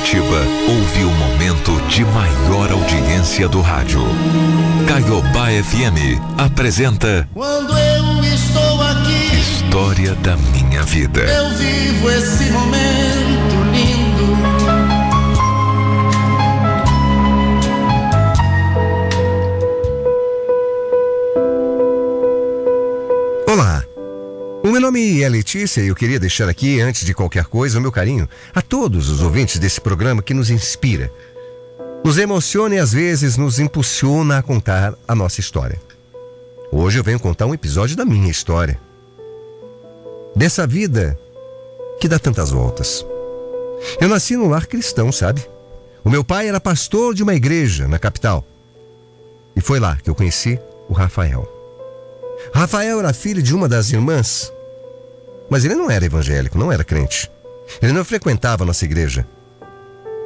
Curitiba ouve o momento de maior audiência do rádio. Caiobá FM apresenta Quando eu estou aqui, História da Minha Vida. eu vivo esse momento O meu nome é Letícia e eu queria deixar aqui, antes de qualquer coisa, o meu carinho a todos os ouvintes desse programa que nos inspira, nos emociona e às vezes nos impulsiona a contar a nossa história. Hoje eu venho contar um episódio da minha história. Dessa vida que dá tantas voltas. Eu nasci num lar cristão, sabe? O meu pai era pastor de uma igreja na capital. E foi lá que eu conheci o Rafael. Rafael era filho de uma das irmãs, mas ele não era evangélico, não era crente. Ele não frequentava a nossa igreja,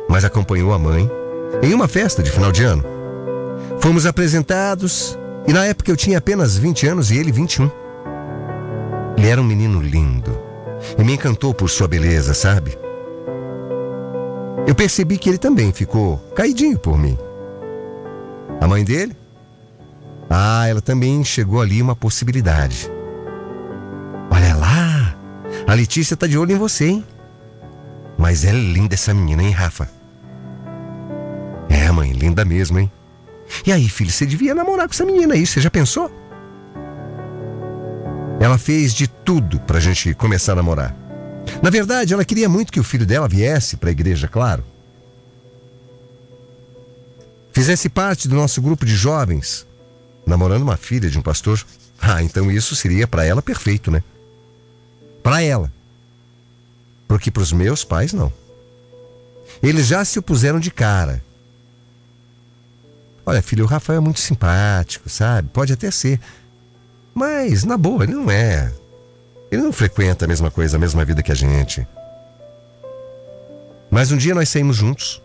mas acompanhou a mãe em uma festa de final de ano. Fomos apresentados e na época eu tinha apenas 20 anos e ele 21. Ele era um menino lindo e me encantou por sua beleza, sabe? Eu percebi que ele também ficou caidinho por mim. A mãe dele ah, ela também chegou ali uma possibilidade. A Letícia tá de olho em você, hein? Mas é linda essa menina, hein, Rafa? É, mãe, linda mesmo, hein? E aí, filho, você devia namorar com essa menina aí, você já pensou? Ela fez de tudo pra gente começar a namorar. Na verdade, ela queria muito que o filho dela viesse pra igreja, claro. Fizesse parte do nosso grupo de jovens namorando uma filha de um pastor. Ah, então isso seria para ela perfeito, né? Para ela. Porque para os meus pais não. Eles já se opuseram de cara. Olha, filho, o Rafael é muito simpático, sabe? Pode até ser. Mas, na boa, ele não é. Ele não frequenta a mesma coisa, a mesma vida que a gente. Mas um dia nós saímos juntos.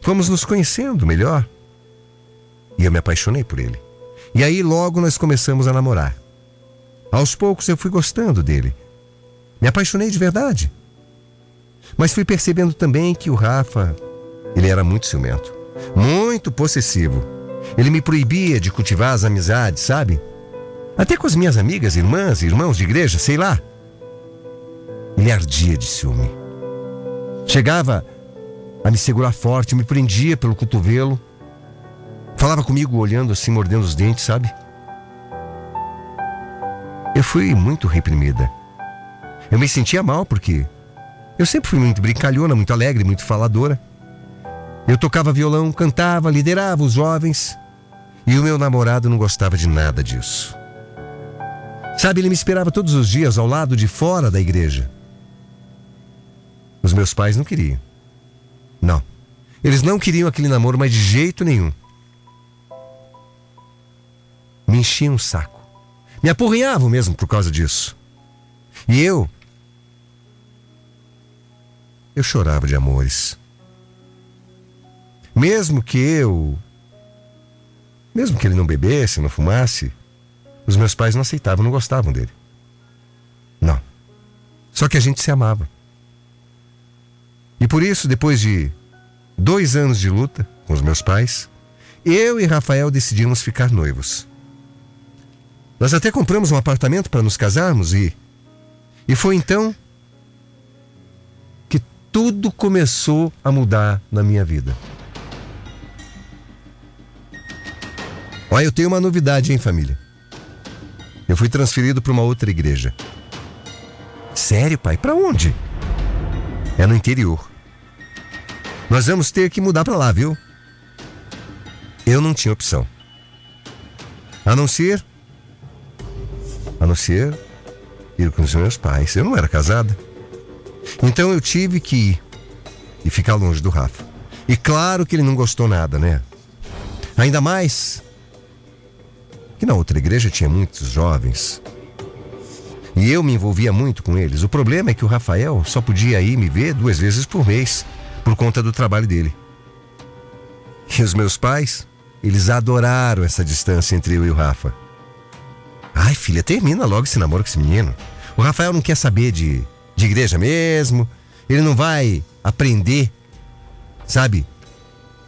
Fomos nos conhecendo melhor. E eu me apaixonei por ele. E aí logo nós começamos a namorar. Aos poucos eu fui gostando dele. Me apaixonei de verdade. Mas fui percebendo também que o Rafa, ele era muito ciumento, muito possessivo. Ele me proibia de cultivar as amizades, sabe? Até com as minhas amigas, irmãs, irmãos de igreja, sei lá. Ele ardia de ciúme. Chegava a me segurar forte, me prendia pelo cotovelo Falava comigo olhando assim, mordendo os dentes, sabe? Eu fui muito reprimida. Eu me sentia mal porque eu sempre fui muito brincalhona, muito alegre, muito faladora. Eu tocava violão, cantava, liderava os jovens. E o meu namorado não gostava de nada disso. Sabe, ele me esperava todos os dias ao lado de fora da igreja. Os meus pais não queriam. Não. Eles não queriam aquele namoro, mas de jeito nenhum me enchiam um saco. Me apurrinhavam mesmo por causa disso. E eu. Eu chorava de amores. Mesmo que eu. Mesmo que ele não bebesse, não fumasse, os meus pais não aceitavam, não gostavam dele. Não. Só que a gente se amava. E por isso, depois de dois anos de luta com os meus pais, eu e Rafael decidimos ficar noivos. Nós até compramos um apartamento para nos casarmos e. E foi então tudo começou a mudar na minha vida. Olha, eu tenho uma novidade, hein, família? Eu fui transferido para uma outra igreja. Sério, pai? Para onde? É no interior. Nós vamos ter que mudar para lá, viu? Eu não tinha opção. A não ser a não ser ir com os meus pais. Eu não era casada. Então eu tive que ir e ficar longe do Rafa. E claro que ele não gostou nada, né? Ainda mais que na outra igreja tinha muitos jovens. E eu me envolvia muito com eles. O problema é que o Rafael só podia ir me ver duas vezes por mês, por conta do trabalho dele. E os meus pais, eles adoraram essa distância entre eu e o Rafa. Ai, filha, termina logo esse namoro com esse menino. O Rafael não quer saber de, de igreja mesmo. Ele não vai aprender sabe?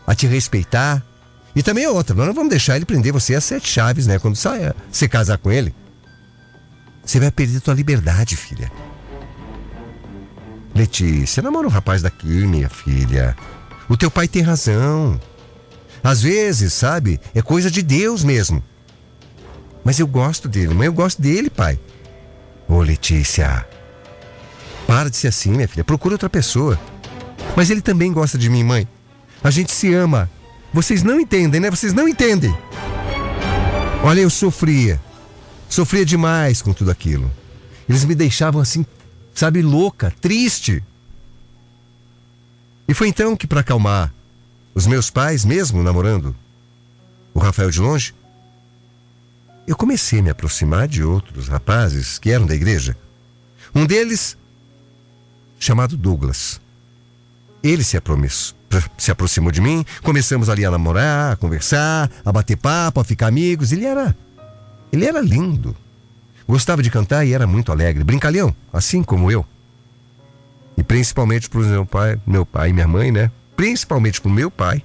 A te respeitar. E também é outra, nós não vamos deixar ele prender você a sete chaves, né? Quando você, você casar com ele. Você vai perder tua liberdade, filha. Letícia, namora um rapaz daqui, minha filha. O teu pai tem razão. Às vezes, sabe, é coisa de Deus mesmo. Mas eu gosto dele, mãe, eu gosto dele, pai. Ô, Letícia, para de ser assim, minha filha. Procura outra pessoa. Mas ele também gosta de mim, mãe. A gente se ama. Vocês não entendem, né? Vocês não entendem. Olha, eu sofria. Sofria demais com tudo aquilo. Eles me deixavam assim, sabe, louca, triste. E foi então que, para acalmar os meus pais, mesmo namorando o Rafael de longe, eu comecei a me aproximar de outros rapazes que eram da igreja. Um deles, chamado Douglas. Ele se, se aproximou de mim, começamos ali a namorar, a conversar, a bater papo, a ficar amigos. Ele era ele era lindo. Gostava de cantar e era muito alegre, brincalhão, assim como eu. E principalmente para o meu pai, meu pai e minha mãe, né? Principalmente para o meu pai.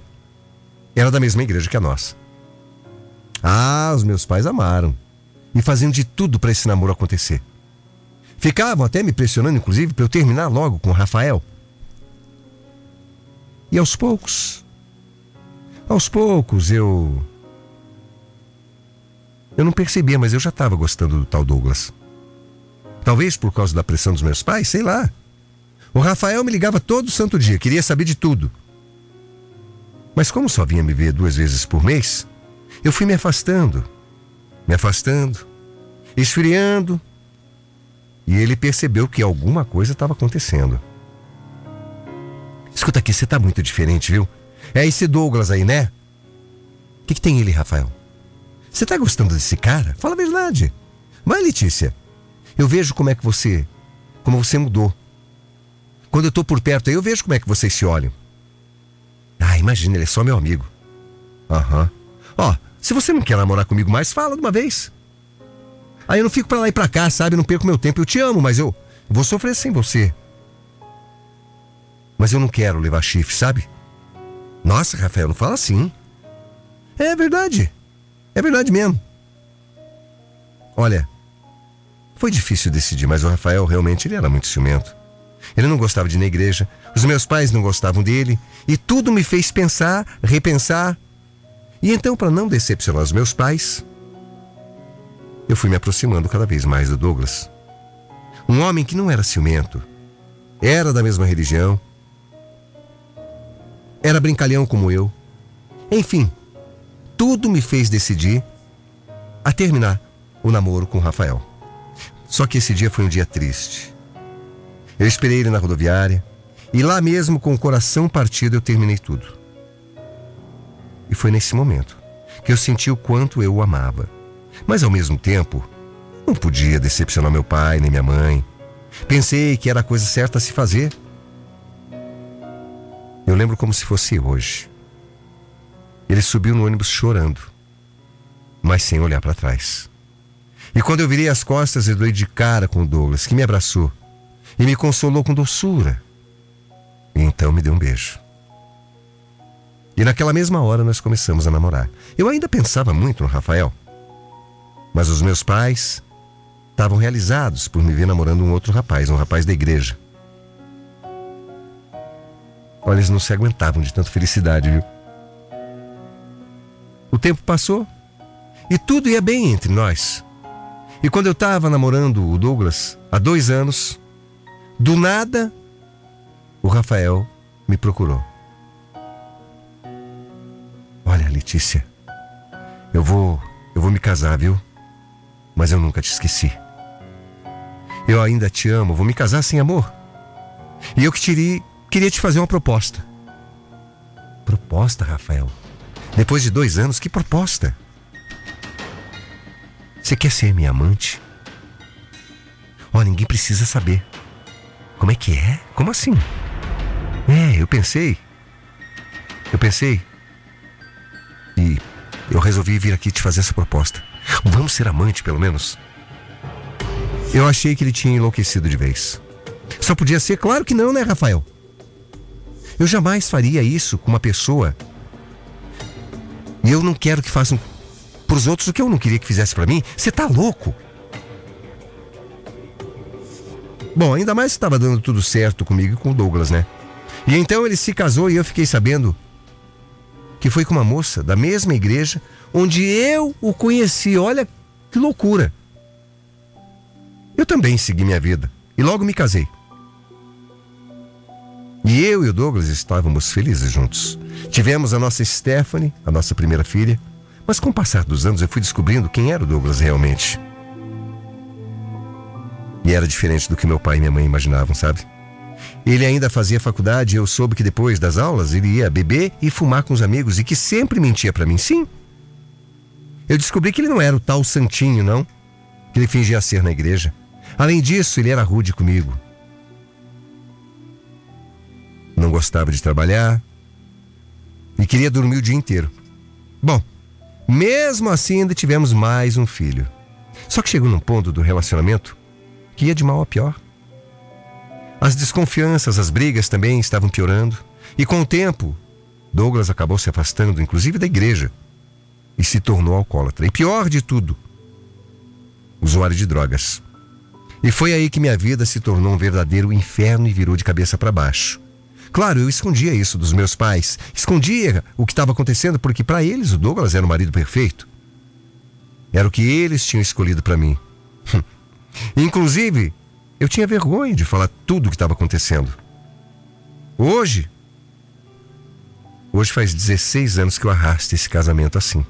Era da mesma igreja que a nossa. Ah, os meus pais amaram. E faziam de tudo para esse namoro acontecer. Ficavam até me pressionando, inclusive, para eu terminar logo com o Rafael. E aos poucos, aos poucos eu eu não percebia, mas eu já estava gostando do tal Douglas. Talvez por causa da pressão dos meus pais, sei lá. O Rafael me ligava todo santo dia, queria saber de tudo. Mas como só vinha me ver duas vezes por mês, eu fui me afastando, me afastando, esfriando. E ele percebeu que alguma coisa estava acontecendo. Escuta aqui, você está muito diferente, viu? É esse Douglas aí, né? O que, que tem ele, Rafael? Você tá gostando desse cara? Fala a verdade. Vai, Letícia. Eu vejo como é que você. Como você mudou. Quando eu tô por perto aí, eu vejo como é que vocês se olham. Ah, imagina, ele é só meu amigo. Aham. Uhum. Ó, se você não quer namorar comigo mais, fala de uma vez. Aí eu não fico pra lá e pra cá, sabe? Não perco meu tempo. Eu te amo, mas eu vou sofrer sem você. Mas eu não quero levar chifre, sabe? Nossa, Rafael, não fala assim. É verdade. É verdade mesmo. Olha, foi difícil decidir, mas o Rafael realmente ele era muito ciumento. Ele não gostava de ir na igreja, os meus pais não gostavam dele, e tudo me fez pensar, repensar. E então, para não decepcionar os meus pais, eu fui me aproximando cada vez mais do Douglas. Um homem que não era ciumento, era da mesma religião, era brincalhão como eu. Enfim, tudo me fez decidir a terminar o namoro com Rafael. Só que esse dia foi um dia triste. Eu esperei ele na rodoviária e lá mesmo, com o coração partido, eu terminei tudo. E foi nesse momento que eu senti o quanto eu o amava. Mas ao mesmo tempo, não podia decepcionar meu pai nem minha mãe. Pensei que era a coisa certa a se fazer. Eu lembro como se fosse hoje. Ele subiu no ônibus chorando, mas sem olhar para trás. E quando eu virei as costas, eu dei de cara com o Douglas, que me abraçou e me consolou com doçura. E então me deu um beijo. E naquela mesma hora nós começamos a namorar. Eu ainda pensava muito no Rafael, mas os meus pais estavam realizados por me ver namorando um outro rapaz, um rapaz da igreja. Olha, eles não se aguentavam de tanta felicidade, viu? O tempo passou e tudo ia bem entre nós. E quando eu estava namorando o Douglas, há dois anos, do nada, o Rafael me procurou. Olha, Letícia, eu vou, eu vou me casar, viu? Mas eu nunca te esqueci. Eu ainda te amo, vou me casar sem amor. E eu que tirei, queria te fazer uma proposta. Proposta, Rafael? Depois de dois anos, que proposta? Você quer ser minha amante? Ó, oh, ninguém precisa saber. Como é que é? Como assim? É, eu pensei. Eu pensei. E eu resolvi vir aqui te fazer essa proposta. Vamos ser amante, pelo menos. Eu achei que ele tinha enlouquecido de vez. Só podia ser, claro que não, né, Rafael? Eu jamais faria isso com uma pessoa. E eu não quero que façam para os outros o que eu não queria que fizesse para mim. Você tá louco? Bom, ainda mais estava dando tudo certo comigo e com o Douglas, né? E então ele se casou e eu fiquei sabendo que foi com uma moça da mesma igreja onde eu o conheci. Olha que loucura. Eu também segui minha vida e logo me casei. E eu e o Douglas estávamos felizes juntos. Tivemos a nossa Stephanie, a nossa primeira filha, mas com o passar dos anos eu fui descobrindo quem era o Douglas realmente. E era diferente do que meu pai e minha mãe imaginavam, sabe? Ele ainda fazia faculdade e eu soube que depois das aulas ele ia beber e fumar com os amigos e que sempre mentia para mim. Sim. Eu descobri que ele não era o tal santinho, não, que ele fingia ser na igreja. Além disso, ele era rude comigo. Não gostava de trabalhar e queria dormir o dia inteiro. Bom, mesmo assim ainda tivemos mais um filho. Só que chegou num ponto do relacionamento que ia de mal a pior. As desconfianças, as brigas também estavam piorando. E com o tempo, Douglas acabou se afastando, inclusive da igreja, e se tornou alcoólatra. E pior de tudo, usuário de drogas. E foi aí que minha vida se tornou um verdadeiro inferno e virou de cabeça para baixo. Claro, eu escondia isso dos meus pais, escondia o que estava acontecendo porque para eles o Douglas era o marido perfeito. Era o que eles tinham escolhido para mim. Inclusive, eu tinha vergonha de falar tudo o que estava acontecendo. Hoje, hoje faz 16 anos que eu arrasto esse casamento assim.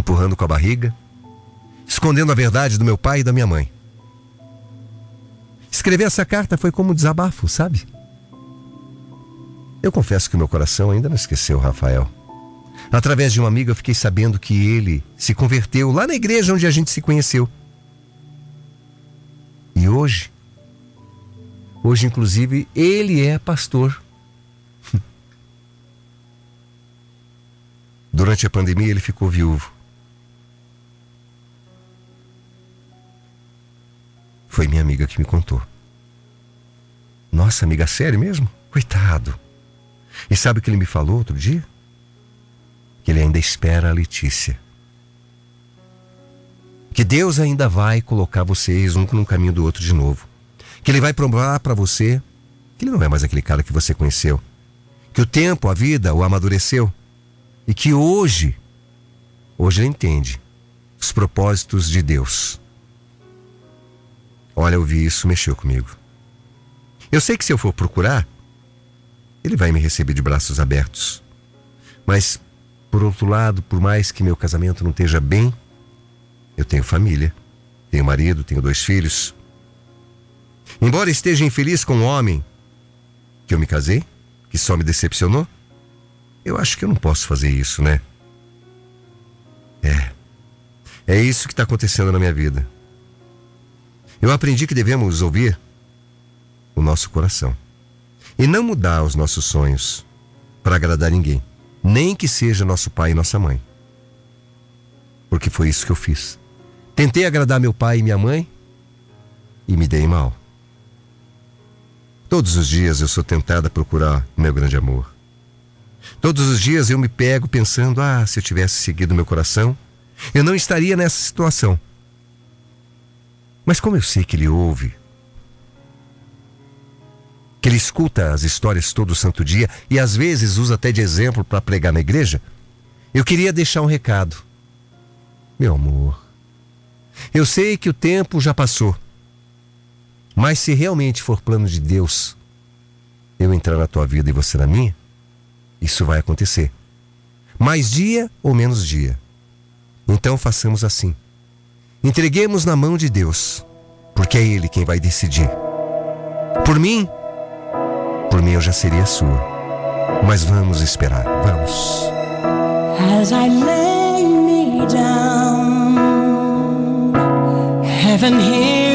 Empurrando com a barriga, escondendo a verdade do meu pai e da minha mãe. Escrever essa carta foi como um desabafo, sabe? Eu confesso que meu coração ainda não esqueceu Rafael. Através de um amigo eu fiquei sabendo que ele se converteu lá na igreja onde a gente se conheceu. E hoje, hoje inclusive, ele é pastor. Durante a pandemia ele ficou viúvo. Foi minha amiga que me contou. Nossa, amiga, sério mesmo? Coitado. E sabe o que ele me falou outro dia? Que ele ainda espera a Letícia. Que Deus ainda vai colocar vocês um no caminho do outro de novo. Que Ele vai provar para você que Ele não é mais aquele cara que você conheceu. Que o tempo, a vida o amadureceu. E que hoje, hoje ele entende os propósitos de Deus. Olha, eu vi isso, mexeu comigo. Eu sei que se eu for procurar, ele vai me receber de braços abertos. Mas, por outro lado, por mais que meu casamento não esteja bem, eu tenho família, tenho marido, tenho dois filhos. Embora esteja infeliz com o homem que eu me casei, que só me decepcionou, eu acho que eu não posso fazer isso, né? É. É isso que está acontecendo na minha vida. Eu aprendi que devemos ouvir o nosso coração e não mudar os nossos sonhos para agradar ninguém, nem que seja nosso pai e nossa mãe. Porque foi isso que eu fiz. Tentei agradar meu pai e minha mãe e me dei mal. Todos os dias eu sou tentado a procurar meu grande amor. Todos os dias eu me pego pensando: ah, se eu tivesse seguido meu coração, eu não estaria nessa situação. Mas como eu sei que ele ouve, que ele escuta as histórias todo santo dia e às vezes usa até de exemplo para pregar na igreja, eu queria deixar um recado. Meu amor, eu sei que o tempo já passou. Mas se realmente for plano de Deus, eu entrar na tua vida e você na minha, isso vai acontecer. Mais dia ou menos dia. Então façamos assim. Entreguemos na mão de Deus, porque é Ele quem vai decidir. Por mim, por mim eu já seria sua. Mas vamos esperar, vamos. As I lay me down. Heaven, hear